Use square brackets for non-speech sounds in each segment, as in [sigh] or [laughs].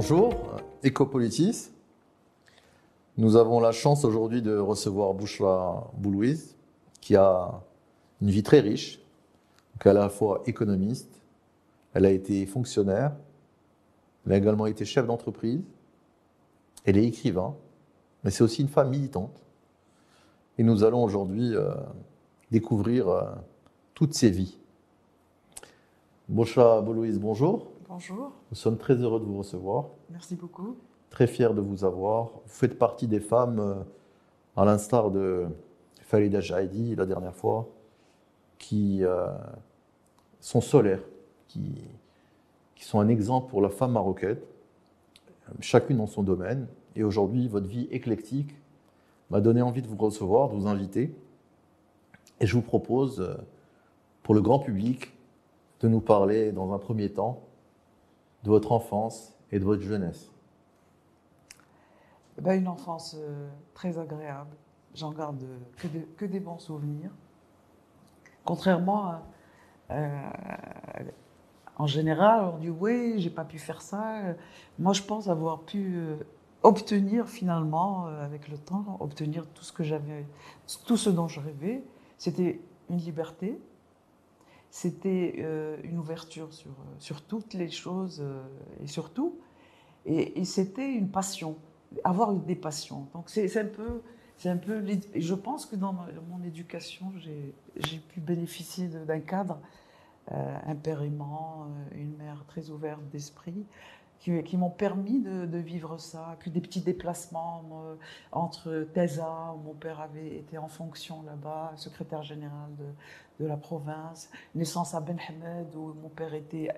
Bonjour, Ecopolitis. Nous avons la chance aujourd'hui de recevoir Bouchra Boulouise, qui a une vie très riche. Donc à la fois économiste, elle a été fonctionnaire, elle a également été chef d'entreprise, elle est écrivain, mais c'est aussi une femme militante. Et nous allons aujourd'hui euh, découvrir euh, toutes ses vies. Bouchra Boulouise, bonjour. Bonjour, Nous sommes très heureux de vous recevoir, merci beaucoup. très fiers de vous avoir. Vous faites partie des femmes, euh, à l'instar de Farida Jaidi la dernière fois, qui euh, sont solaires, qui, qui sont un exemple pour la femme marocaine, chacune dans son domaine. Et aujourd'hui, votre vie éclectique m'a donné envie de vous recevoir, de vous inviter. Et je vous propose, euh, pour le grand public, de nous parler dans un premier temps de votre enfance et de votre jeunesse. Eh ben, une enfance euh, très agréable. J'en garde euh, que, des- bons souvenirs. Contrairement à. euh, en général, on dit oui, j'ai pas pu faire ça. Moi, je pense avoir pu obtenir finalement, avec le temps, obtenir tout ce que j'avais, tout ce dont je rêvais. C'était une liberté, c'était euh, une ouverture sur, euh, sur toutes les choses euh, et sur tout. Et, c'était une passion, avoir des passions. Donc c'est un peu, c'est un peu. Je pense que dans mon éducation, j'ai pu bénéficier d'un cadre, euh, un une mère très ouverte d'esprit, qui, m'ont permis de, vivre ça. Que des petits déplacements moi, entre Teza, où mon père avait été en fonction là-bas, secrétaire général de, la province, naissance à Ben Hamed, où mon père était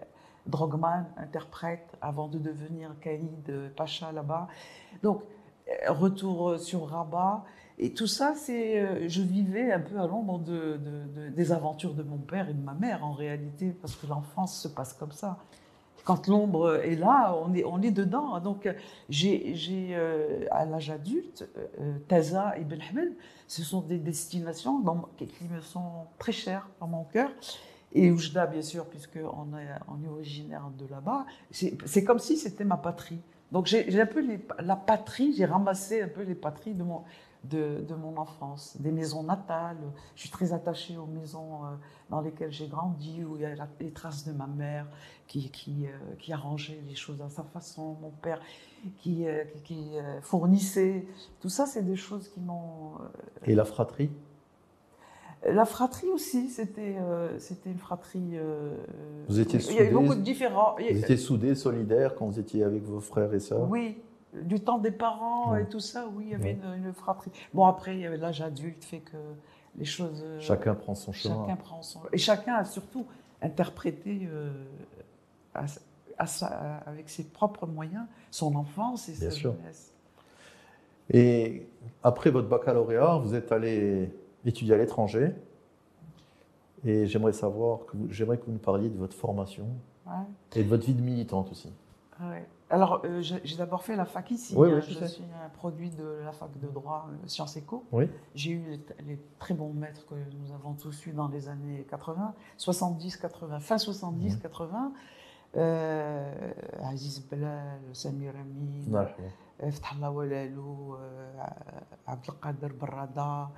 drogman, interprète, avant de devenir caïd euh, pacha là-bas. Donc, euh, retour euh, sur Rabat. Et tout ça, c'est, euh, je vivais un peu à l'ombre de, de- de- des aventures de mon père et de ma mère, en réalité, parce que l'enfance se passe comme ça. Quand l'ombre est là, on est, on est dedans. Donc, euh, j'ai, euh, à l'âge adulte, euh, Taza et Hamed, ce sont des destinations qui me sont très chères dans mon cœur. Et Oujda, bien sûr, puisqu'on est, on est originaire de là-bas. C'est comme si c'était ma patrie. Donc j'ai un peu la patrie, j'ai ramassé un peu les patries de mon, de, de mon enfance, des maisons natales. Je suis très attachée aux maisons euh, dans lesquelles j'ai grandi, où il y a les traces de ma mère qui, qui, euh, qui arrangeait les choses à sa façon, mon père qui, euh, qui, fournissait. Tout ça, c'est des choses qui m'ont Et la fratrie? La fratrie aussi, c'était euh, c'était une fratrie. euh, Vous étiez Il y soudés beaucoup de différents. Vous étiez soudés, solidaires quand vous étiez avec vos frères et sœurs? Oui, du temps des parents Ouais. et tout ça, oui, il y avait Ouais. une, une fratrie. Bon, après, il y avait l'âge adulte, fait que les choses. euh, Chacun prend son chemin. chacun prend son. Et chacun a surtout interprété euh, à sa- à sa- avec ses propres moyens son enfance et Bien sa sûr. jeunesse. Et après votre baccalauréat, vous êtes allé étudier à l'étranger. Et j'aimerais savoir, que vous- j'aimerais que vous nous parliez de votre formation Ouais. et de votre vie de militante aussi. Ouais. Alors, euh, j'ai d'abord fait la fac ici. Oui, hein. oui, je suis un produit de la fac de droit euh, Sciences Éco. Oui. J'ai eu les, les très bons maîtres que nous avons tous eus dans les années 80, 70, 80, fin 70, Mhm. 80. Euh, Aziz Belal, Samir Amin, Voilà. euh, Fatah Allah Walalou, Abdelkader Barrada,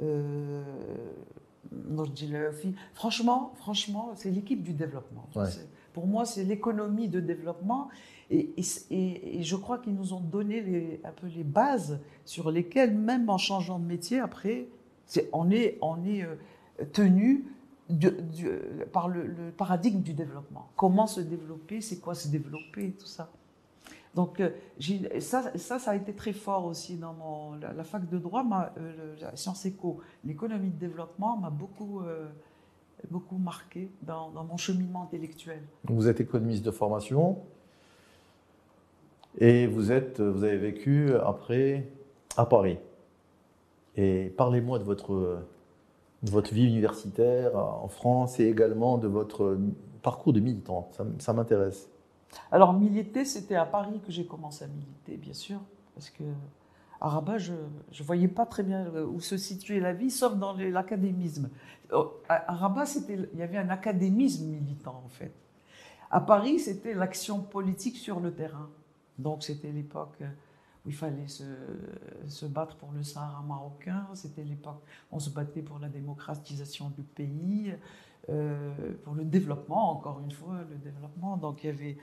euh, Nourdji Laoufi. Franchement, franchement, c'est l'équipe du développement. Ouais. Pour moi, c'est l'économie de développement. Et, je crois qu'ils nous ont donné un peu les bases sur lesquelles, même en changeant de métier, après, on est, euh, tenu par le, paradigme du développement. Comment se développer, c'est quoi se développer, tout ça. Donc euh, ça, ça, a été très fort aussi dans mon, la, fac de droit, m'a- euh, la Sciences Éco, l'économie de développement m'a beaucoup, beaucoup marqué dans, dans mon cheminement intellectuel. Vous êtes économiste de formation et vous, êtes, vous avez vécu après à Paris. Et parlez-moi de votre, de votre vie universitaire en France et également de votre parcours de militant. Ça, ça m'intéresse. Alors militer, c'était à Paris que j'ai commencé à militer, bien sûr, parce que à Rabat, je ne voyais pas très bien euh, où se situait la vie, sauf dans l'académisme. Euh, À, Rabat, il y avait un académisme militant, en fait. À Paris, c'était l'action politique sur le terrain. Donc c'était l'époque où il fallait se, battre pour le Sahara marocain. C'était l'époque où on se battait pour la démocratisation du pays, euh, pour le développement, encore une fois, le développement. Donc il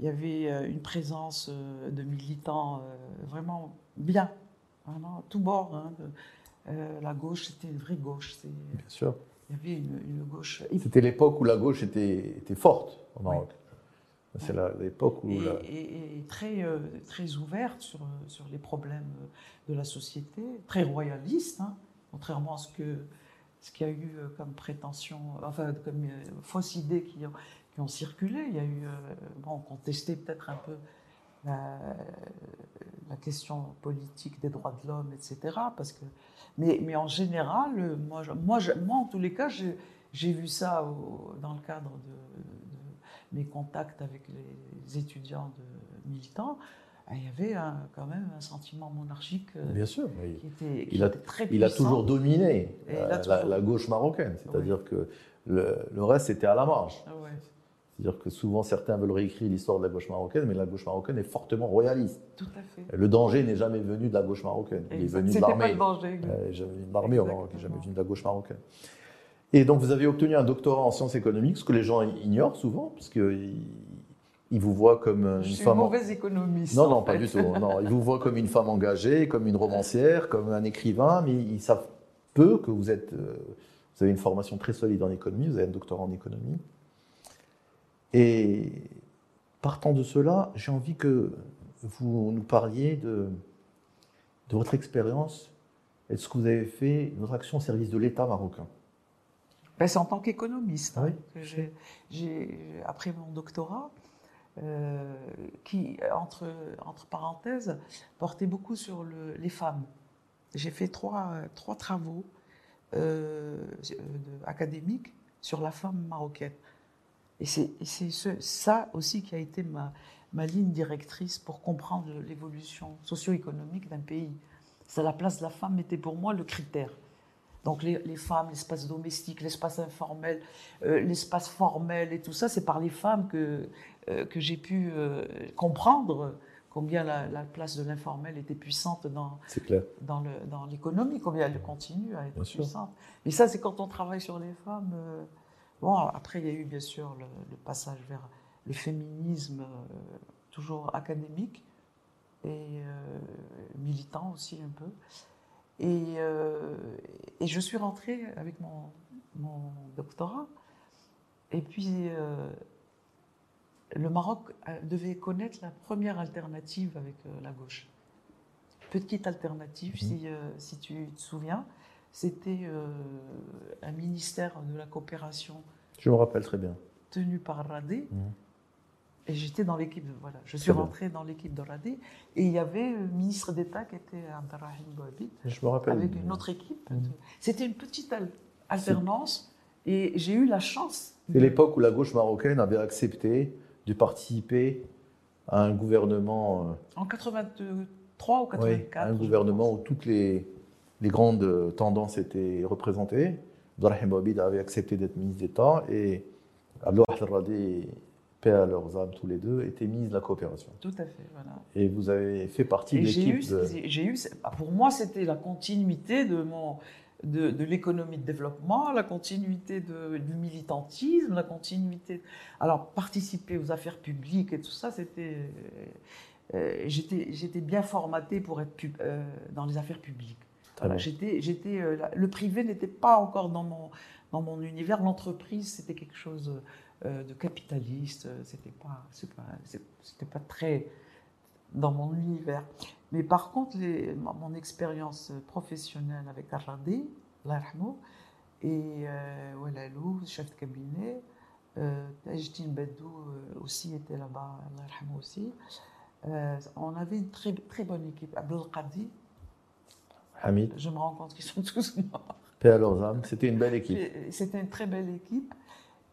y avait, euh, une présence euh, de militants vraiment bien, vraiment tout bord. Hein, la gauche, c'était une vraie gauche. Bien sûr. Il y avait une, une gauche. C'était l'époque où la gauche était, était forte au Maroc. C'est l'époque où. Et, et, très, euh, très ouverte sur, sur les problèmes de la société, très royaliste, hein, contrairement à ce que ce qu'il y a eu euh, comme prétention, enfin comme euh, fausses idées qui ont, qui ont circulé. Il y a eu, bon, contesté peut-être un peu la, la, question politique des droits de l'homme, etc. Parce que, mais, mais en général, moi, moi, moi en tous les cas, j'ai vu ça dans le cadre de mes contacts avec les étudiants de militants, il y avait quand même un sentiment monarchique euh, Bien sûr, qui était, il, a, très il a toujours dominé la, gauche marocaine, c'est-à-dire que le, reste était à la marge. Ah c'est-à-dire que souvent certains veulent réécrire l'histoire de la gauche marocaine, mais la gauche marocaine est fortement royaliste. Tout à fait. Le danger n'est jamais venu de la gauche marocaine, il est venu de l'armée. Pas le danger. Euh, jamais venu de l'armée au Maroc, jamais venu de la gauche marocaine. Et donc, vous avez obtenu un doctorat en sciences économiques, ce que les gens ignorent souvent, parce qu'ils ils vous voient comme une Je suis femme. Mauvaise économiste. Non, non, pas du tout. Non, ils vous voient comme une femme engagée, comme une romancière, comme un écrivain, mais ils savent peu que vous êtes. Euh, vous avez une formation très solide en économie, vous avez un doctorat en économie. Et partant de cela, j'ai envie que vous nous parliez de, de votre expérience et de ce que vous avez fait, votre action au service de l'État marocain. Ben, c'est en tant qu'économiste hein, que j'ai, après mon doctorat, euh, qui, entre, entre parenthèses, portait beaucoup sur le, les femmes. J'ai fait trois, trois travaux euh, académiques sur la femme marocaine. Et c'est, ce, ça aussi qui a été ma, ma ligne directrice pour comprendre l'évolution socio-économique d'un pays. C'est la place de la femme était pour moi le critère. Donc les, femmes, l'espace domestique, l'espace informel, euh, l'espace formel et tout ça, c'est par les femmes que, euh, que j'ai pu euh, comprendre combien la, place de l'informel était puissante dans, dans, le, dans l'économie, combien elle continue à être puissante. Et ça, c'est quand on travaille sur les femmes. Bon, après, il y a eu bien sûr le, le passage vers le féminisme, toujours académique et militant aussi un peu. Et, euh, et, je suis rentrée avec mon, mon doctorat. Et puis, euh, le Maroc euh, devait connaître la première alternative avec la gauche. Petite alternative, mhm. si, si, tu te souviens, c'était un ministère de la coopération. Je me rappelle très bien. Tenu par Radé. Mhm. Et j'étais dans l'équipe, voilà, je suis rentrée dans l'équipe de Radé. Et il y avait le ministre d'État qui était Abdelrahim Bouhabid. Je me rappelle. Avec une autre équipe. Mhm. C'était une petite alternance. Et j'ai eu la chance. C'est l'époque où la gauche marocaine avait accepté de participer à un gouvernement. Euh, en 83 ou 84. un gouvernement où toutes les, les grandes tendances étaient représentées. Abdelrahim Bouhabid avait accepté d'être ministre d'État et Abdelrahim Radé à leurs âmes tous les deux, étaient mise la coopération. Tout à fait, voilà. Et vous avez fait partie de l'équipe. J'ai eu, bah, pour moi, c'était la continuité de mon, de, de l'économie de développement, la continuité de, du militantisme, la continuité. Alors, participer aux affaires publiques et tout ça, c'était. Euh, j'étais, bien formaté pour être euh, dans les affaires publiques. Voilà, j'étais, j'étais, euh, le privé n'était pas encore dans mon, dans mon univers. L'entreprise, c'était quelque chose euh, de capitaliste. Euh, c'était pas, c'était pas très dans mon univers. Mais par contre, les, mon expérience professionnelle avec Arradé, l'Arhmo, et Walalou, chef de cabinet, Tajdin Bedou aussi était là-bas, l'Arhmo aussi. On avait une très, très bonne équipe. Abdel Qadi. Hamid. Je me rends compte qu'ils sont tous morts. Paix à leurs âmes. C'était une belle équipe. C'était une très belle équipe.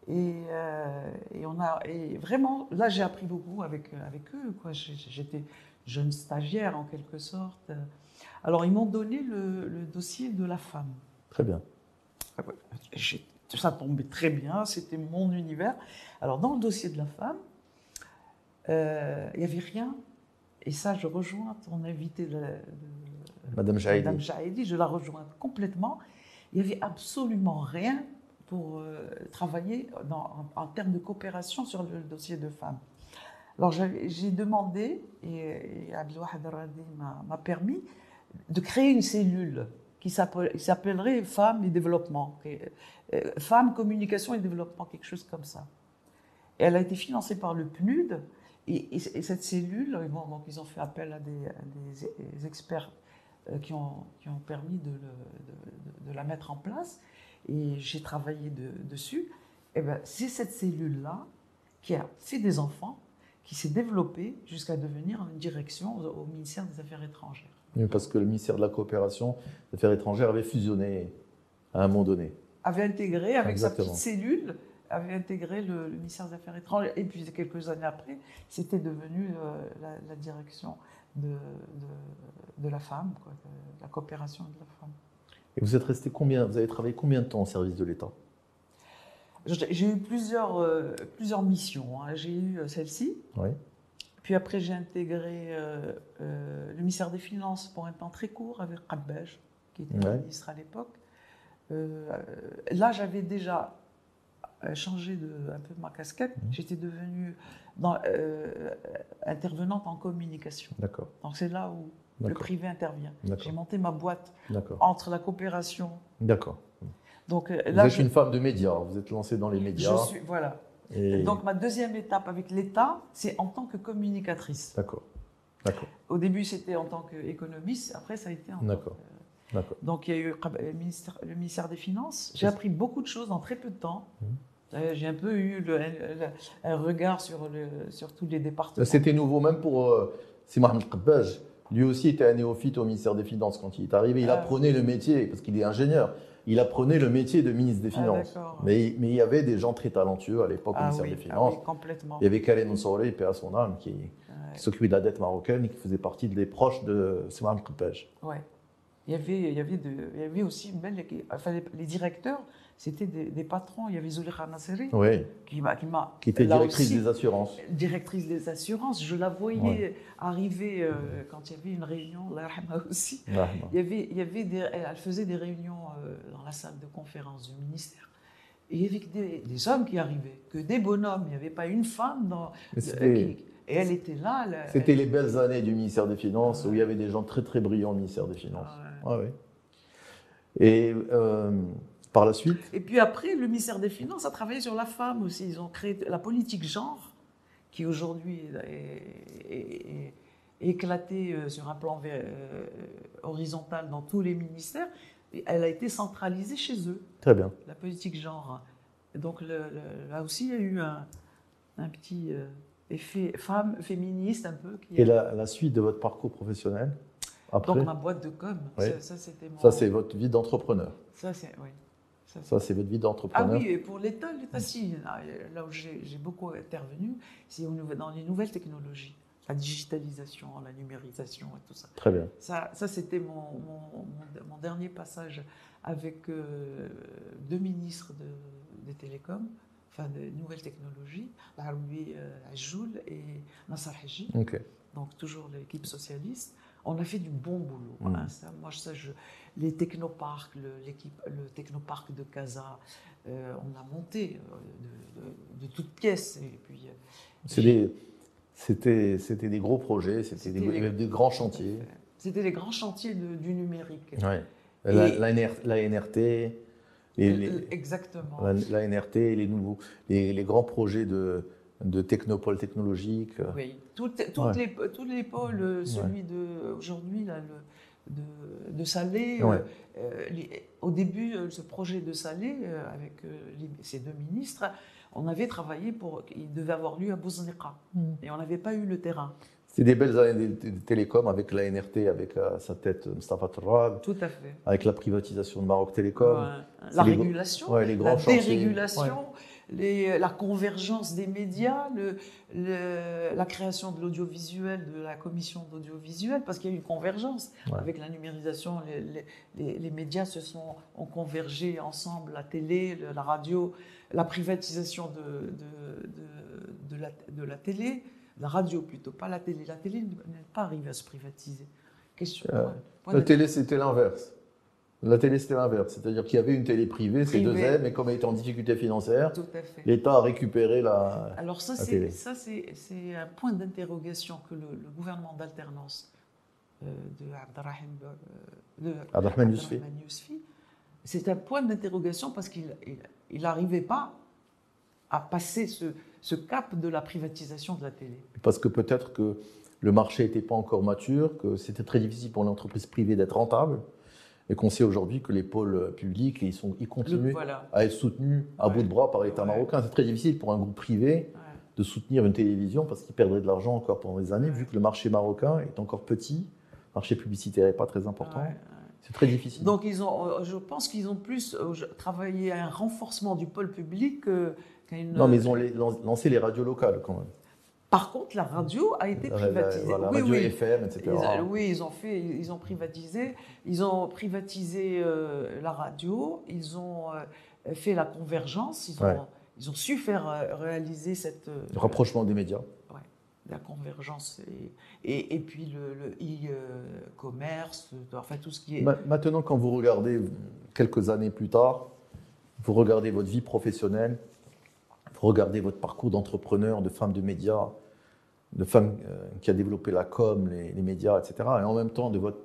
Et, euh, et, on a, et vraiment, là, j'ai appris beaucoup avec, avec eux. J'étais jeune stagiaire, en quelque sorte. Alors, ils m'ont donné le, le, dossier de la femme. Très bien. Ça tombait très bien, c'était mon univers. Alors, dans le dossier de la femme, euh, il n'y avait rien Et ça, je rejoins ton invité, de, de- Madame Jaïdi. Madame Jaïdi, je la rejoins complètement. Il n'y avait absolument rien pour euh, travailler en, termes de coopération sur le dossier de femmes. Alors j'ai demandé, et, et Abdelwahid Radi m'a permis, de créer une cellule qui s'appelle- qui s'appellerait Femmes et Développement. Euh, Femmes, Communication et Développement, quelque chose comme ça. Et elle a été financée par le PNUD. Et, et- et cette cellule, donc ils ont fait appel à des, experts qui, ont, qui ont permis de, le- de- la mettre en place. Et j'ai travaillé de- dessus. Et ben, c'est cette cellule-là qui a fait des enfants, qui s'est développée jusqu'à devenir une direction au, au ministère des Affaires étrangères. Oui, Parce que le ministère de la Coopération des Affaires étrangères avait fusionné à un moment donné. Avait intégré, avec Exactement. sa petite cellule, avait intégré le, le ministère des Affaires étrangères. Et puis quelques années après, c'était devenu euh, la, la direction de, de, de la femme, quoi, de la coopération de la femme. Et vous êtes resté combien Vous avez travaillé combien de temps au service de l'État? J'ai eu plusieurs, euh, plusieurs missions. hein. J'ai eu euh, celle-ci, Oui. puis après j'ai intégré euh, euh, le ministère des Finances pour un temps très court avec Qabbaj, qui était Ouais. ministre à l'époque. Là, j'avais déjà changé de, un peu ma casquette. Mhm. J'étais devenue dans- euh, intervenante en communication. D'accord. Donc c'est là où le privé intervient. J'ai monté ma boîte D'accord. entre la coopération. D'accord. Donc euh, Vous là, êtes je, une femme de médias. Vous êtes lancée dans les médias. je suis voilà. et- Donc ma deuxième étape avec l'État, c'est en tant que communicatrice. D'accord. D'accord. Au début, c'était en tant qu'économiste, après ça a été en tant D'accord. que- D'accord. Donc il y a eu le ministère, le ministère des Finances. J'ai appris beaucoup de choses en très peu de temps. Mhm. Euh, J'ai un peu eu le- le- un regard sur, le, sur tous les départements. C'était nouveau même pour euh, Mohamed Qabbaj. Lui aussi était un néophyte au ministère des Finances quand il est arrivé. Il Ah. apprenait le métier, parce qu'il est ingénieur, il apprenait le métier de ministre des Ah, Finances. mais, mais il y avait des gens très talentueux à l'époque au Ah ministère oui, des ah Finances. oui, complètement. Il y avait Khaled Mansouri, paix à son âme, qui, qui s'occupait de la dette marocaine et qui faisait partie des proches de Mohamed Qabbaj. Ouais. Il y avait, il y avait, de, il y avait aussi. Enfin, les, les directeurs, c'était des, des patrons. Il y avait Zulekha Nasseri, Oui, qui m'a, qui m'a qui était directrice aussi, des assurances. directrice des assurances. Je la voyais Ouais. arriver euh, quand il y avait une réunion, là aussi. Ah, Il y avait, il y avait des, elle faisait des réunions euh, dans la salle de conférence du ministère. Et il y avait que des, des hommes qui arrivaient, que des bonhommes. Il n'y avait pas une femme dans. Euh, et elle était là. elle- c'était les belles années du ministère des Finances, Ah où il y avait des gens très très brillants au ministère des Finances. Ah ouais. Ah oui. Et euh, par la suite, Et puis après, le ministère des Finances a travaillé sur la femme aussi. Ils ont créé la politique genre, qui aujourd'hui est, est- est- est éclatée euh, sur un plan euh, horizontal dans tous les ministères. Elle a été centralisée chez eux, très bien. la politique genre. Donc le- le- là aussi, il y a eu un, un petit euh, effet femme féministe un peu. Qui Et la, la suite de votre parcours professionnel après, Donc ma boîte de com, Oui. ça, ça, c'était mon... ça c'est votre vie d'entrepreneur. Ça, c'est... Oui. Ça, c'est- votre vie Ah d'entrepreneur. oui, et pour l'État, l'État, si. Là là où j'ai beaucoup intervenu, c'est dans les nouvelles technologies, la digitalisation, la numérisation et tout ça. Très bien. Ça, ça c'était mon, mon, mon- mon dernier passage avec euh, deux ministres de- des télécoms, enfin des nouvelles technologies, Laroui euh, Ajoul et Nassar Haji donc toujours l'équipe socialiste, on a fait du bon boulot. Mm. hein, ça, moi, ça, je, les technoparcs, le, le technoparc de Casa, euh, on a monté euh, de, de- de toutes pièces. Et puis, euh, C'était c'était des gros projets, c'était des, C'était les- des grands chantiers. c'était les grands chantiers de- du numérique. Ouais. La, la NR la NRT, les, les- Exactement. la, la NRT, les nouveaux, les, les grands projets de, de technopole technologique. Oui, toutes, toutes Ouais. les, tous les pôles, celui de aujourd'hui, là, le, de, de Salé, Ouais. euh, euh, les- au début, euh, ce projet de Salé, euh, avec euh, ces deux ministres, on avait travaillé pour. Il devait avoir lieu à Bouznika. Et on n'avait pas eu le terrain. C'est des belles années des, des télécoms avec la NRT, avec à sa tête Mustafa Tourab, Tout à fait. avec la privatisation de Maroc Télécom. Ouais. La régulation, ouais, les la grands chantiers. dérégulation, les- la convergence des médias, le- le- la création de l'audiovisuel, de la commission d'audiovisuel, parce qu'il y a eu une convergence. Ouais. Avec la numérisation, les, les- les- les médias se sont, ont convergé ensemble, la télé, le- la radio, la privatisation de, de, de- de la, de la télé, la radio plutôt, pas la télé. La télé n'est pas arrivée à se privatiser. Question. Euh, La télé, c'était l'inverse. La télé, c'était l'inverse. C'est-à-dire qu'il y avait une télé privée, Privée. C2M, mais comme elle était en difficulté financière, l'État a récupéré la. Alors ça, c'est c'est c'est un point d'interrogation que le, le gouvernement d'alternance euh, de euh, Abdelrahman Yousfi. Abdelrahman Yousfi, c'est un point d'interrogation parce qu'il n'arrivait pas à passer ce, ce cap de la privatisation de la télé. Parce que peut-être que le marché n'était pas encore mature, que c'était très difficile pour l'entreprise privée d'être rentable, et qu'on sait aujourd'hui que les pôles publics, ils, sont, ils Le- continuent voilà. à être soutenus à Ouais. bout de bras par l'État Ouais. marocain. C'est très difficile pour un groupe privé de soutenir une télévision parce qu'il perdrait de l'argent encore pendant des années, vu que le marché marocain est encore petit, le marché publicitaire n'est pas très important. Ouais, ouais. C'est très difficile. Donc ils ont, euh, je pense qu'ils ont plus euh, travaillé à un renforcement du pôle public qu'à une. non, mais ils ont les- lan- lancé les radios locales quand même. Par contre, la radio a été la- privatisée. voilà, oui, radio oui. FM, etc. Ils oui, ils ont fait, ils ont privatisé, ils ont privatisé euh, la radio, ils ont euh, fait la convergence, ils ont, Ouais. ils ont su faire euh, réaliser cette euh, Le rapprochement des médias. la convergence et, et, et puis le, e-commerce, enfin tout ce qui est. Ma- Maintenant, quand vous regardez quelques années plus tard, vous regardez votre vie professionnelle, regardez votre parcours d'entrepreneur, de femme de médias, de femme euh, qui a développé la com, les, les médias, etc. Et en même temps, de votre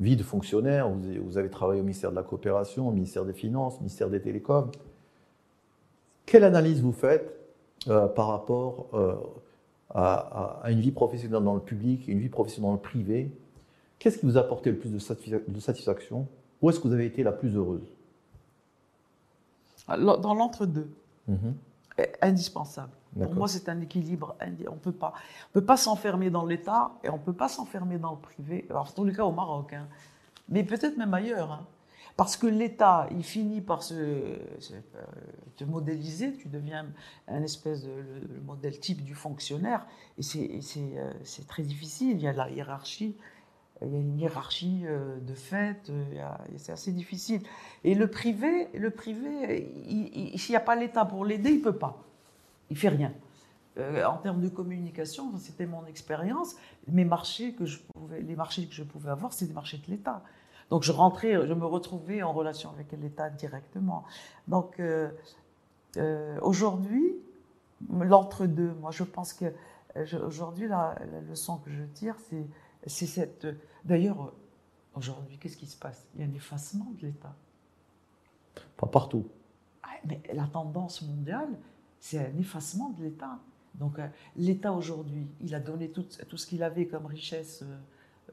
vie de fonctionnaire, vous avez, vous avez travaillé au ministère de la Coopération, au ministère des Finances, au ministère des Télécoms. Quelle analyse vous faites euh, par rapport euh, à, à- à une vie professionnelle dans le public et une vie professionnelle dans le privé? Qu'est-ce qui vous a apporté le plus de, satisfa- de satisfaction? Où est-ce que vous avez été la plus heureuse? Alors, Dans l'entre-deux, Mhm. Est indispensable. Pour moi, c'est un équilibre. On peut pas, on peut pas s'enfermer dans l'État et on peut pas s'enfermer dans le privé. Alors, en tous les cas, au Maroc, hein. mais peut-être même ailleurs. hein. Parce que l'État, il finit par se, se- euh, te modéliser. Tu deviens un espèce de le, le modèle type du fonctionnaire. Et c'est euh, c'est très difficile. Il y a la hiérarchie. Il y a une hiérarchie euh, de fait, euh, c'est assez difficile. Et le privé, le privé, il- il- s'il n'y a pas l'État pour l'aider, il peut pas. Il fait rien. Euh, en termes de communication, c'était mon expérience. Mes marchés que je les marchés que je pouvais avoir, c'était des marchés de l'État. Donc je rentrais, je me retrouvais en relation avec l'État directement. Donc aujourd'hui, l'entre-deux, moi je pense que aujourd'hui la leçon que je tire, c'est c'est cette. D'ailleurs, euh, aujourd'hui, qu'est-ce qui se passe? Il y a un effacement de l'État. Pas partout. Ah, Mais la tendance mondiale, c'est un effacement de l'État. Donc euh, l'État aujourd'hui, il a donné tout, tout ce qu'il avait comme richesse euh,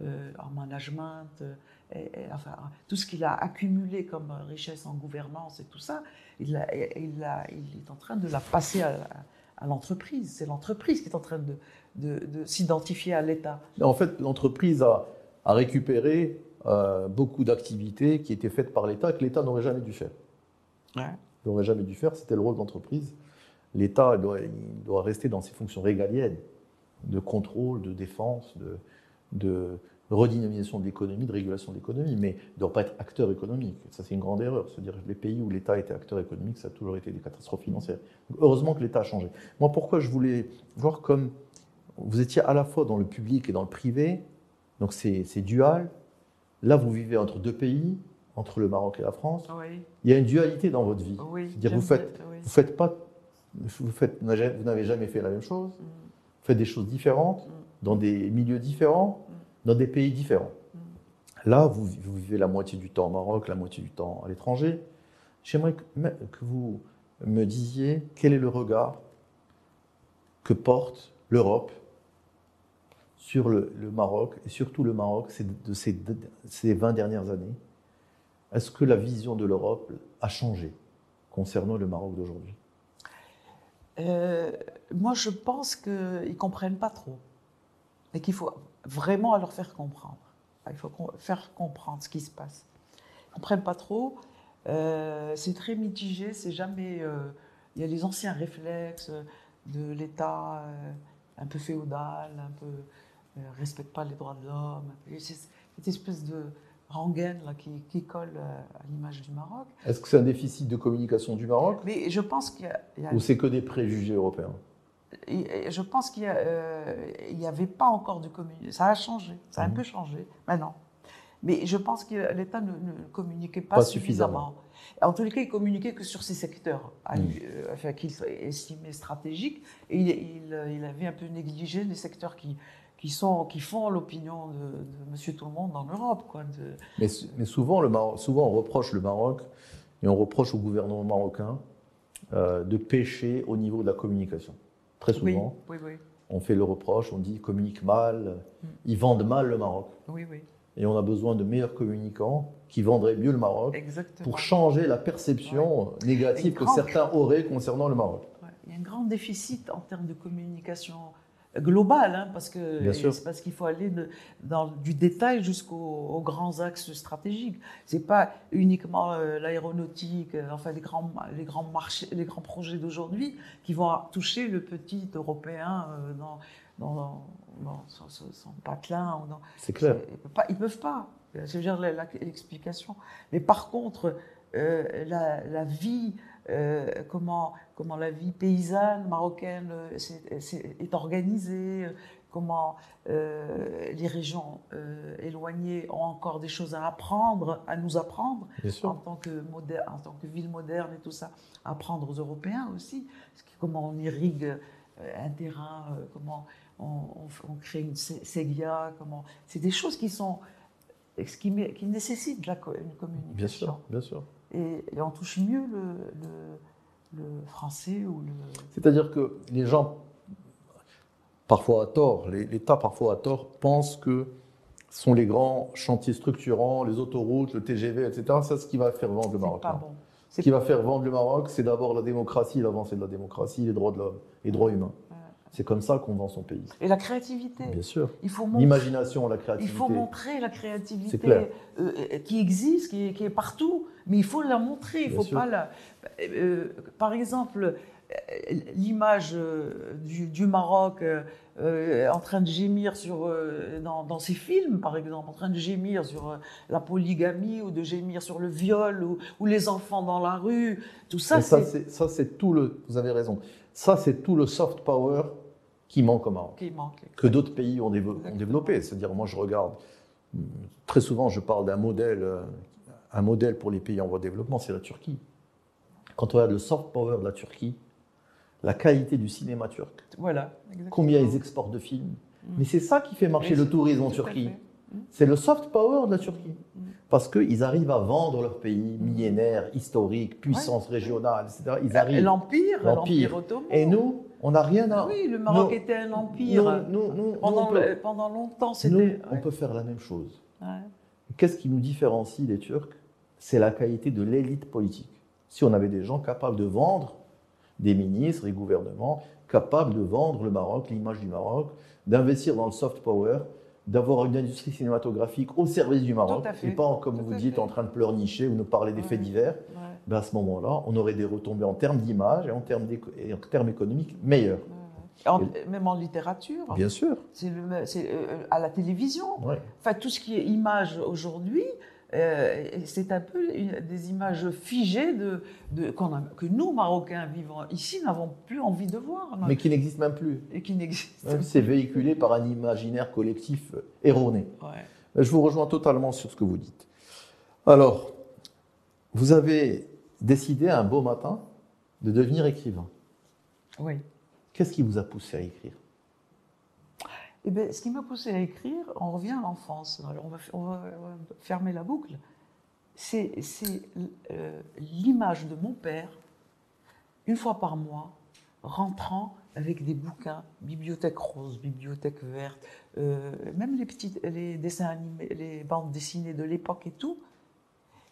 euh, en management, euh, et- et, enfin, tout ce qu'il a accumulé comme richesse en gouvernance et tout ça, il, il est en train de la passer à, à l'entreprise. C'est l'entreprise qui est en train de, de- de s'identifier à l'État. En fait, l'entreprise a, a récupéré euh, beaucoup d'activités qui étaient faites par l'État que l'État n'aurait jamais dû faire. Il n'aurait jamais dû faire, c'était le rôle de l'entreprise. L'État doit, doit rester dans ses fonctions régaliennes de contrôle, de défense, de, de redynamisation de l'économie, de régulation de l'économie, mais ne doit pas être acteur économique. Ça, c'est une grande erreur. C'est-à-dire que les pays où l'État était acteur économique, ça a toujours été des catastrophes financières. Donc, heureusement que l'État a changé. Moi, pourquoi je voulais voir comme vous étiez à la fois dans le public et dans le privé, donc c'est c'est dual. Là, vous vivez entre deux pays, entre le Maroc et la France. Oui, Il y a une dualité dans votre vie. oui. C'est-à-dire vous faites- oui. Vous faites pas, vous faites, vous n'avez jamais fait la même chose. Mm. Vous faites des choses différentes, Mm. dans des milieux différents, Mm. Dans des pays différents. Là, vous, vivez la moitié du temps au Maroc, la moitié du temps à l'étranger. J'aimerais que, vous me disiez quel est le regard que porte l'Europe sur le, Maroc, et surtout le Maroc de ces, de ces 20 dernières années. Est-ce que la vision de l'Europe a changé concernant le Maroc d'aujourd'hui? Euh, moi, je pense qu'ils ne comprennent pas trop. Et qu'il faut vraiment leur faire comprendre. Il faut faire comprendre ce qui se passe. Ils ne comprennent pas trop. Euh, c'est très mitigé. C'est jamais. euh, Il y a les anciens réflexes de l'État euh, un peu féodal, un peu. respecte pas les droits de l'homme. Cette espèce de rengaine là, qui, qui colle à l'image du Maroc. Est-ce que c'est un déficit de communication du Maroc? Mais je pense qu'il y a- il y a ou c'est que des préjugés européens? Je pense qu'il n'y avait pas encore de communication. Ça a changé, ça a un Mhm. peu changé maintenant. Mais je pense que l'État ne, ne communiquait pas, Pas suffisamment. En tous les cas, il communiquait que sur ces secteurs lui, euh, enfin, qu'il estimait stratégiques. Et il, il- il avait un peu négligé les secteurs qui, qui, sont, qui font l'opinion de, de Monsieur Tout-le-Monde en Europe. Quoi, de- Mais, mais souvent, le Maroc- souvent, on reproche le Maroc et on reproche au gouvernement marocain euh, de pécher au niveau de la communication. Très souvent, Oui, oui, oui. on fait le reproche, on dit qu'ils communiquent mal, Mm. ils vendent mal le Maroc. oui, oui. Et on a besoin de meilleurs communicants qui vendraient mieux le Maroc Exactement. pour changer la perception négative que certains auraient concernant le Maroc. Ouais, Il y a un grand déficit en termes de communication globale, hein, parce que c'est parce qu'il faut aller de- dans du détail jusqu'aux aux grands axes stratégiques. C'est pas uniquement euh, l'aéronautique, euh, enfin les grands les grands marchés, les grands projets d'aujourd'hui qui vont toucher le petit européen euh, dans dans, dans son, son- son patelin C'est clair. ils peuvent pas. Ils peuvent pas. La- l'explication. Mais par contre, la, la vie, euh, comment, comment la vie paysanne marocaine euh, c'est- est organisée, euh, comment euh, les régions euh, éloignées ont encore des choses à apprendre, à nous apprendre en tant que moderne, en tant que ville moderne et tout ça, apprendre aux Européens aussi, comment on irrigue euh, un terrain, euh, comment on, on- on crée une sé- séguia, comment c'est des choses qui sont qui, nécessitent de la une communication. Bien sûr, bien sûr. Et, et on touche mieux le, le, le français ou le. C'est-à-dire que les gens, parfois à tort, l'État parfois à tort, pensent que ce sont les grands chantiers structurants, les autoroutes, le TGV, etc. C'est ce qui va faire vendre le Maroc. pas bon. Ce qui va faire vendre le Maroc, c'est d'abord la démocratie, l'avancée de la démocratie, les droits de l'homme, les droits humains. C'est comme ça qu'on vend son pays. Et la créativité. Bien sûr. Il faut montrer. L'imagination, la Il créativité. faut montrer la C'est créativité clair. euh, qui existe, qui est, qui est partout, mais il faut la montrer. Il Bien faut sûr. pas la. euh, par exemple, euh, l'image euh, du, du Maroc euh, en train de gémir sur euh, dans, dans ses films, par exemple, en train de gémir sur euh, la polygamie ou de gémir sur le viol ou, ou les enfants dans la rue, tout ça, Et ça, c'est c'est ça, c'est tout le. Vous avez raison. Ça, c'est tout le soft power qui manque au Maroc. qui manque. que d'autres pays ont, développé. C'est-à-dire, moi, je regarde, hum, très souvent, je parle d'un modèle, euh, un modèle pour les pays en voie de développement, c'est la Turquie. Quand on regarde le soft power de la Turquie, la qualité du cinéma turc, Voilà. exactement. combien ils exportent de films. Mm. Mais c'est ça qui fait marcher le tourisme en Turquie. Mm. C'est le soft power de la Turquie. Mm. Parce qu'ils arrivent à vendre leur pays millénaire, historique, puissance régionale, etc. Ils Et arrivent. L'Empire. l'Empire ottoman. Et nous, on n'a rien à. Oui, le Maroc était un empire. pendant, on peut- le- pendant longtemps, c'était. on peut faire la même chose. Ouais. Qu'est-ce qui nous différencie des Turcs? C'est la qualité de l'élite politique. Si on avait des gens capables de vendre, des ministres, des gouvernements, capables de vendre le Maroc, l'image du Maroc, d'investir dans le soft power, d'avoir une industrie cinématographique au service du Maroc, et pas, comme Tout vous dites, fait. en train de pleurnicher ou nous parler des Ouais. faits divers, Ouais, ben à ce moment-là, on aurait des retombées en termes d'image et en termes, d'éco- et en termes économiques meilleurs. En- même en littérature, Bien sûr. c'est euh, à la télévision. Ouais. Enfin, tout ce qui est image aujourd'hui, euh, c'est un peu des images figées de, de, qu'on a- que nous, Marocains vivant ici, n'avons plus envie de voir Mais qui n'existe même plus. et qui n'existent c'est véhiculé par un imaginaire collectif erroné. Ouais. Je vous rejoins totalement sur ce que vous dites. Alors, vous avez décidé un beau matin de devenir écrivain. Oui. Qu'est-ce qui vous a poussé à écrire? Eh bien, ce qui m'a poussé à écrire, on revient à l'enfance. On va, on va- fermer la boucle. C'est euh, l'image de mon père, une fois par mois, rentrant avec des bouquins, bibliothèque rose, bibliothèque verte, euh, même les petits, les dessins animés, les bandes dessinées de l'époque et tout.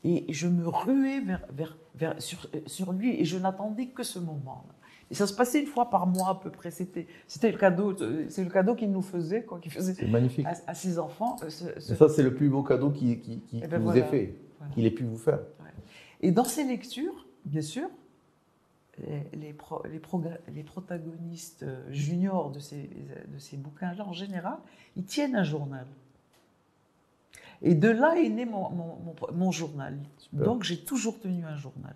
Et je me ruais vers, vers, vers- sur, sur lui et je n'attendais que ce moment. Et ça se passait une fois par mois à peu près. C'était, c'était le cadeau, c'est le cadeau qu'il nous faisait, quoi, qu'il faisait magnifique. à, à ses enfants. euh, ce- ce- Et ça, c'est le plus beau cadeau qui, qui, qui- Eh ben vous voilà. ait fait, Voilà. qu'il ait pu vous faire. Et dans ces lectures, bien sûr, les, les, pro- les proga- les protagonistes euh, juniors de ces, de ces bouquins-là, en général, ils tiennent un journal. Et de là est né mon, mon- mon- mon journal. Super. Donc j'ai toujours tenu un journal.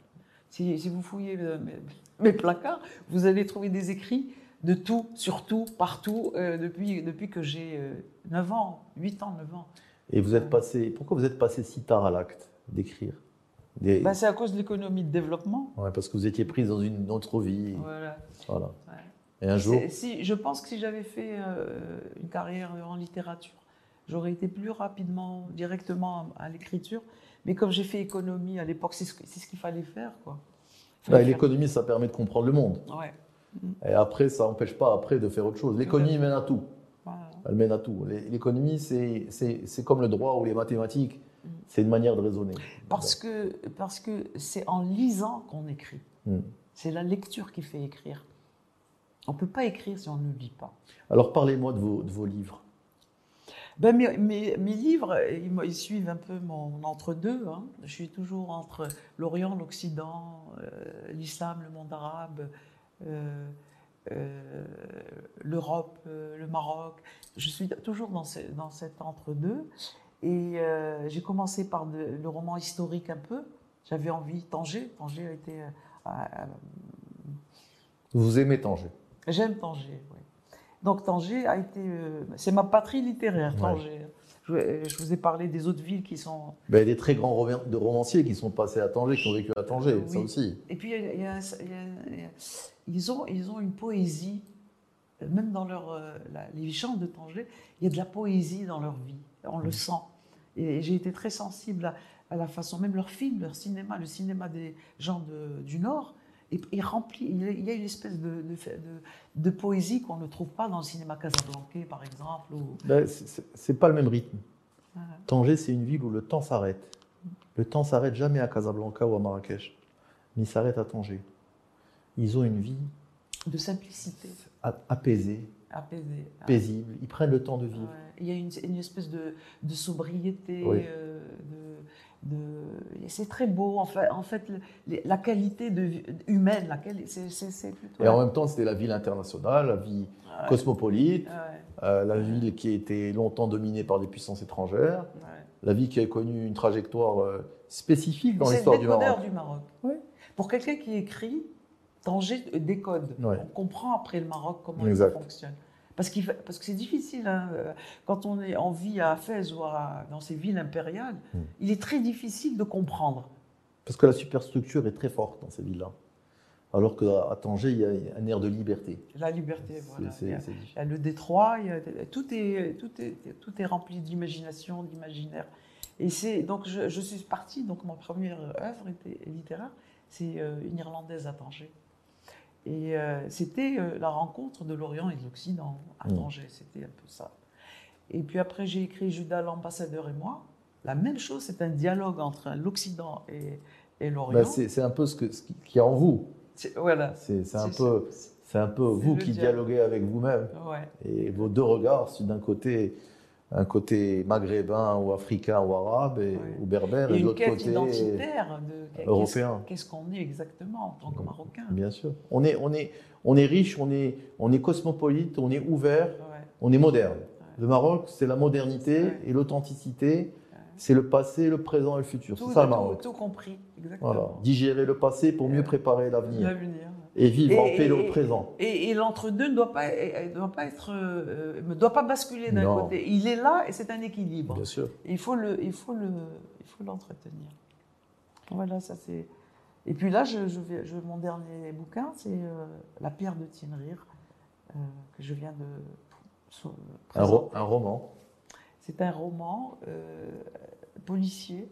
Si, si vous fouillez euh, mes, mes placards, vous allez trouver des écrits de tout, surtout, partout, euh, depuis, depuis que j'ai euh, 9 ans, 8 ans, 9 ans. Et vous êtes passé. Pourquoi vous êtes passé si tard à l'acte d'écrire? Des- Bah, c'est à cause de l'économie de développement. Ouais, parce que vous étiez prise dans une autre vie. Voilà. Voilà. Ouais. Et un jour? Si, je pense que si j'avais fait euh, une carrière en littérature, j'aurais été plus rapidement, directement à, l'écriture. Mais comme j'ai fait économie à l'époque, c'est ce, c'est qu'il fallait faire. Quoi. Bah, L'économie, ça permet de comprendre le monde. Ouais, Et après, ça n'empêche pas après de faire autre chose. L'économie mène à tout. voilà. Elle mène à tout. L'é- L'économie, c'est- c'est c'est comme le droit ou les mathématiques. Mm. C'est une manière de raisonner. Parce que parce que c'est en lisant qu'on écrit. Mm. C'est la lecture qui fait écrire. On ne peut pas écrire si on ne lit pas. Alors, parlez-moi de vos, de vos livres. Ben, mes, mes- mes livres, ils, suivent un peu mon entre-deux. hein. Je suis toujours entre l'Orient, l'Occident, euh, l'islam, le monde arabe, euh, euh, l'Europe, le Maroc. Je suis toujours dans, ce- dans cet entre-deux. Et j'ai commencé par de- le roman historique un peu. J'avais envie, Tanger. Tanger a été. Vous aimez Tanger? J'aime Tanger, oui. Donc Tanger a été, euh, c'est ma patrie littéraire, Ouais. Tanger. Je, euh, je vous ai parlé des autres villes qui sont. Ben, des très grands roman- de romanciers qui sont passés à Tanger, qui ont vécu à Tanger, ça aussi. Et puis il y a- il y a- ils ont, ils ont une poésie, euh, même dans leur, la- les chants de Tanger, il y a de la poésie dans leur vie, on le sent. Et j'ai été très sensible à, à la façon, même leur film, leur cinéma, le cinéma des gens de- du Nord, est rempli. Il y a- une espèce de, de, de- de poésie qu'on ne trouve pas dans le cinéma casablancais, par exemple. Ou, Ben, c'est- pas le même rythme. Voilà. Tanger, c'est une ville où le temps s'arrête. Le temps s'arrête jamais à Casablanca ou à Marrakech, mais il s'arrête à Tanger. Ils ont une vie de simplicité, apaisée, apaisée. paisible. Ils prennent le temps de vivre. Ouais. Il y a une, une espèce de, sobriété, Oui. euh, et c'est très beau. En fait, en la qualité de, humaine, laquelle c'est, plutôt. Et en même temps, c'était la ville internationale, la vie Ouais. cosmopolite, Ouais, euh, la ville qui a été longtemps dominée par des puissances étrangères, ouais. la ville qui a connu une trajectoire euh, spécifique dans l'histoire du Maroc. du Maroc. Oui. Pour quelqu'un qui écrit, Tanger décode. Ouais. On comprend après le Maroc comment Exact. ça fonctionne. Parce, que c'est difficile. hein, euh, Quand on est en vie à Fès ou à- dans ces villes impériales, Mm. il est très difficile de comprendre. Parce que la superstructure est très forte dans ces villes-là. Alors qu'à Tanger, il y a un air de liberté. La liberté, voilà. c'est- Il y a- c'est il y a le détroit, il y a- tout, est, tout, est, tout est rempli d'imagination, d'imaginaire. Et c'est donc je, je suis partie, donc ma première œuvre était littéraire, c'est euh, une Irlandaise à Tanger. Et euh, c'était euh, la rencontre de l'Orient et de l'Occident à Mm. Tanger, c'était un peu ça. Et puis après j'ai écrit Judas l'ambassadeur et moi. La même chose, c'est un dialogue entre l'Occident et, et l'Orient. Ben, c'est un peu ce que- ce qui- qu'il y a en vous. C'est- voilà. C'est un peu, c'est- c'est un peu vous qui dialogue. dialoguez avec vous-même. Ouais. Et vos deux regards, d'un côté un côté maghrébin ou africain ou arabe et, Ouais. ou berbère, et, Et de l'autre côté identitaire de européen. Qu'est-ce qu'on est exactement en tant que Marocain Bien sûr. On est, on est, on est riche, on est, on est cosmopolite, on est ouvert, Ouais. on est moderne. Le Maroc, c'est la modernité et l'authenticité. C'est le passé, le présent et le futur. C'est ça le Maroc. tout compris, exactement. Voilà. Digérer le passé pour mieux préparer l'avenir. L'avenir. Et vivre en Et- paix et- le présent. Et, et l'entre-deux ne doit pas, ne doit pas être, euh, doit pas basculer d'un côté. Il est là et c'est un équilibre. Bien sûr. Il faut le, il faut le, il faut l'entretenir. Voilà, ça c'est. Et puis là, je, je vais, je- mon dernier bouquin, c'est euh, La pierre de Tinrir, euh, que je viens de ro- un roman. C'est un roman euh, policier,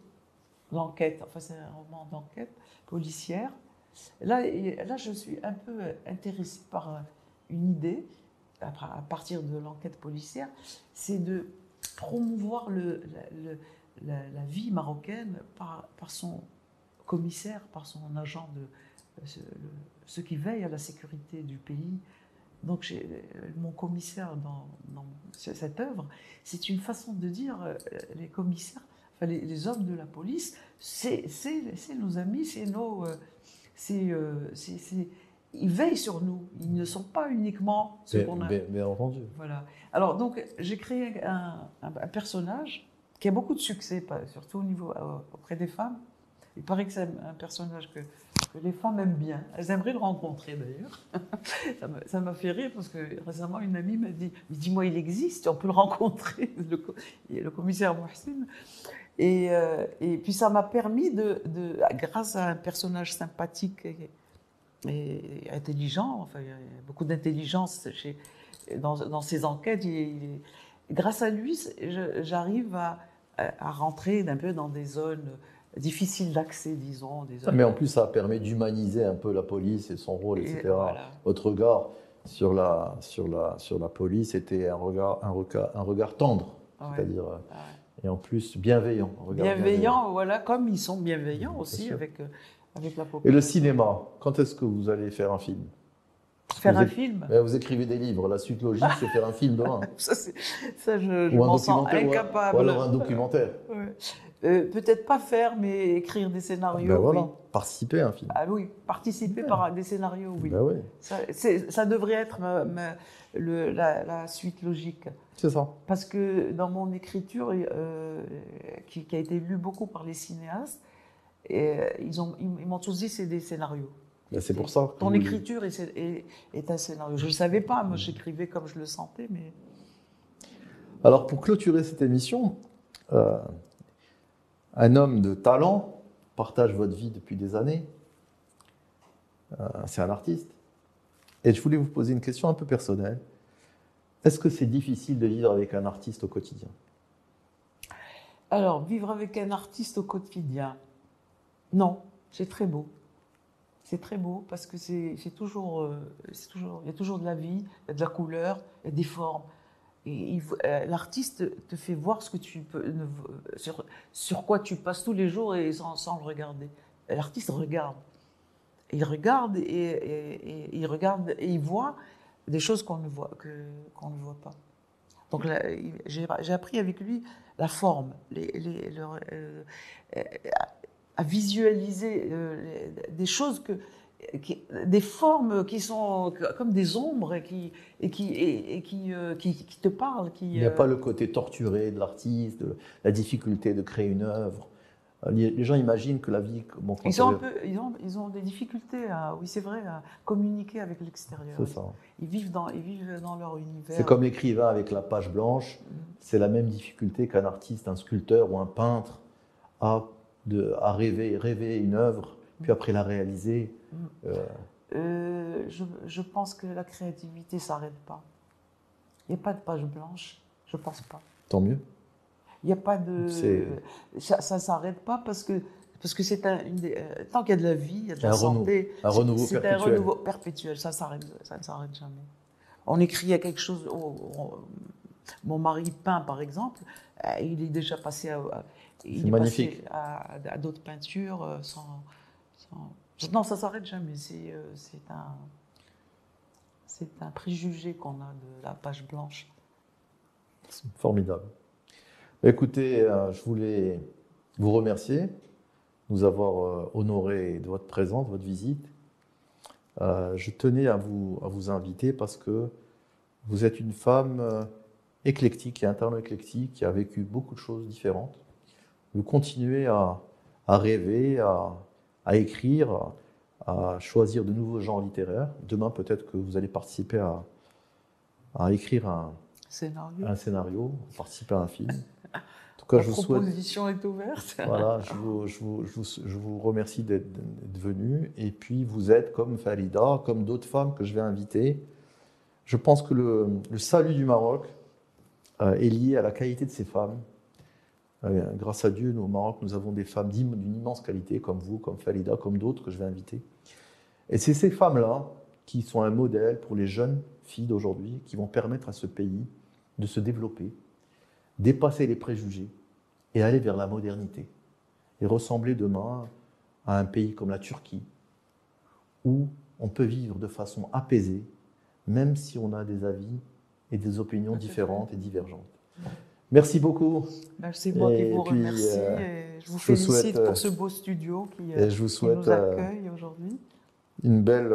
d'enquête, enfin c'est un roman d'enquête policière. Là, là, je suis un peu intéressée par euh, une idée, à, partir de l'enquête policière, c'est de promouvoir la, vie marocaine par, son commissaire, par son agent de euh, ce, qui veillent à la sécurité du pays. Donc, euh, mon commissaire dans, cette œuvre, c'est une façon de dire euh, les commissaires, enfin les, hommes de la police, c'est nos amis, c'est nos. Euh, c'est, ils veillent sur nous. Ils ne sont pas uniquement Bien, qu'on a. bien- bien entendu. Voilà. Alors, donc, j'ai créé un, un- un personnage qui a beaucoup de succès, surtout au niveau, euh, auprès des femmes. Il paraît que c'est un personnage que, que les femmes aiment bien. Elles aimeraient le rencontrer d'ailleurs. [laughs] ça m'a fait rire parce que récemment une amie m'a dit Mais dis-moi, il existe, on peut le rencontrer, le, le commissaire Mohsin. Et, euh, et, puis ça m'a permis, de, de, grâce à un personnage sympathique et, et intelligent, enfin, il y a beaucoup d'intelligence dans, dans, ses enquêtes, il, grâce à lui, j'arrive à, à, rentrer un peu dans des zones difficiles d'accès, disons. Des Mais en plus, ça permet d'humaniser un peu la police et son rôle, etc. Votre regard sur la, sur la, sur la police était un regard, un regard, un regard tendre, c'est-à-dire et en plus bienveillant. Bienveillant, voilà, comme ils sont bienveillants aussi avec, euh, avec la population. Et le cinéma, quand est-ce que vous allez faire un film? Faire un film Vous écrivez des livres, la suite logique, c'est faire un film demain. [laughs] ça, ça, je, je m'en sens incapable. Ou alors un documentaire. [laughs] Euh, peut-être pas faire, mais écrire des scénarios. Ben voilà, participer à un film. Ah oui, participer par des scénarios, oui. Ben. Ça, ça, devrait être le, la, suite logique. C'est ça. Parce que dans mon écriture, euh, qui, a été lue beaucoup par les cinéastes, et, euh, ils m'ont ils, tous dit c'est des scénarios. Ben c'est pour ça. Ton écriture est, est, est, un scénario. Je ne le savais pas, moi j'écrivais comme je le sentais, mais. Alors pour clôturer cette émission, euh, un homme de talent partage votre vie depuis des années. Euh, c'est un artiste. Et je voulais vous poser une question un peu personnelle. Est-ce que c'est difficile de vivre avec un artiste au quotidien? Alors, vivre avec un artiste au quotidien, non, c'est très beau. C'est très beau parce que c'est toujours, euh, il y a toujours de la vie, il y a de la couleur, il y a des formes. Euh, l'artiste te fait voir ce que tu peux, sur, sur, quoi tu passes tous les jours et sans, le regarder. L'artiste regarde. Il regarde et, il regarde et il voit des choses qu'on ne voit que qu'on ne voit pas. Donc j'ai appris avec lui la forme, les, euh, à visualiser euh, des choses que des formes qui sont comme des ombres et qui, et qui, et, qui, euh, qui, qui, te parlent. Qui, Il n'y a pas le côté torturé de l'artiste, la difficulté de créer une œuvre. Euh, les gens imaginent que la vie. Bon, ils, ont un peu, ils, ont, ils, ont des difficultés, à, oui, c'est vrai, à communiquer avec l'extérieur. Ils vivent, dans, ils vivent dans leur univers. C'est comme l'écrivain avec la page blanche. Mm. C'est la même difficulté qu'un artiste, un sculpteur ou un peintre a de, à rêver, rêver une œuvre, puis après la réaliser. Euh, euh, je, je, pense que la créativité ne s'arrête pas. Il n'y a pas de page blanche, je ne pense pas. Tant mieux. Il n'y a pas de. Ça ne s'arrête pas parce que parce que c'est un, une euh, tant qu'il y a de la vie, il y a de la santé. un renouveau perpétuel. C'est un renouveau perpétuel, ça, ça ne s'arrête jamais. On écrit à quelque chose. mon mari peint, par exemple, il est déjà passé à, il est magnifique. Passé à, d'autres peintures sans, sans non, ça s'arrête jamais. Euh, c'est un, c'est un préjugé qu'on a de la page blanche. Formidable. Écoutez, euh, je voulais vous remercier, nous avoir euh, honoré de votre présence, de votre visite. je tenais à vous, à vous inviter parce que vous êtes une femme éclectique et interno-éclectique qui a vécu beaucoup de choses différentes. Vous continuez à, à rêver, à, à écrire, à choisir de nouveaux genres littéraires. Demain, peut-être que vous allez participer à, à écrire un scénario. un scénario, participer à un film. En tout [laughs] cas, La je vous proposition est ouverte. [laughs] voilà, je vous, je vous, je vous, remercie d'être venu. Et puis, vous êtes comme Farida, comme d'autres femmes que je vais inviter. Je pense que le, le salut du Maroc euh, est lié à la qualité de ces femmes, grâce à Dieu, nous, au Maroc, nous avons des femmes d'une immense qualité, comme vous, comme Falida, comme d'autres que je vais inviter. Et c'est ces femmes-là qui sont un modèle pour les jeunes filles d'aujourd'hui, qui vont permettre à ce pays de se développer, dépasser les préjugés et aller vers la modernité. Et ressembler demain à un pays comme la Turquie, où on peut vivre de façon apaisée, même si on a des avis et des opinions différentes et divergentes. Merci beaucoup. Ben, c'est moi qui vous remercie euh, et je vous félicite pour ce beau studio qui, euh, je vous souhaite, nous euh, accueille aujourd'hui. Une belle,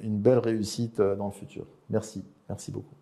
une belle réussite dans le futur. Merci. Merci beaucoup.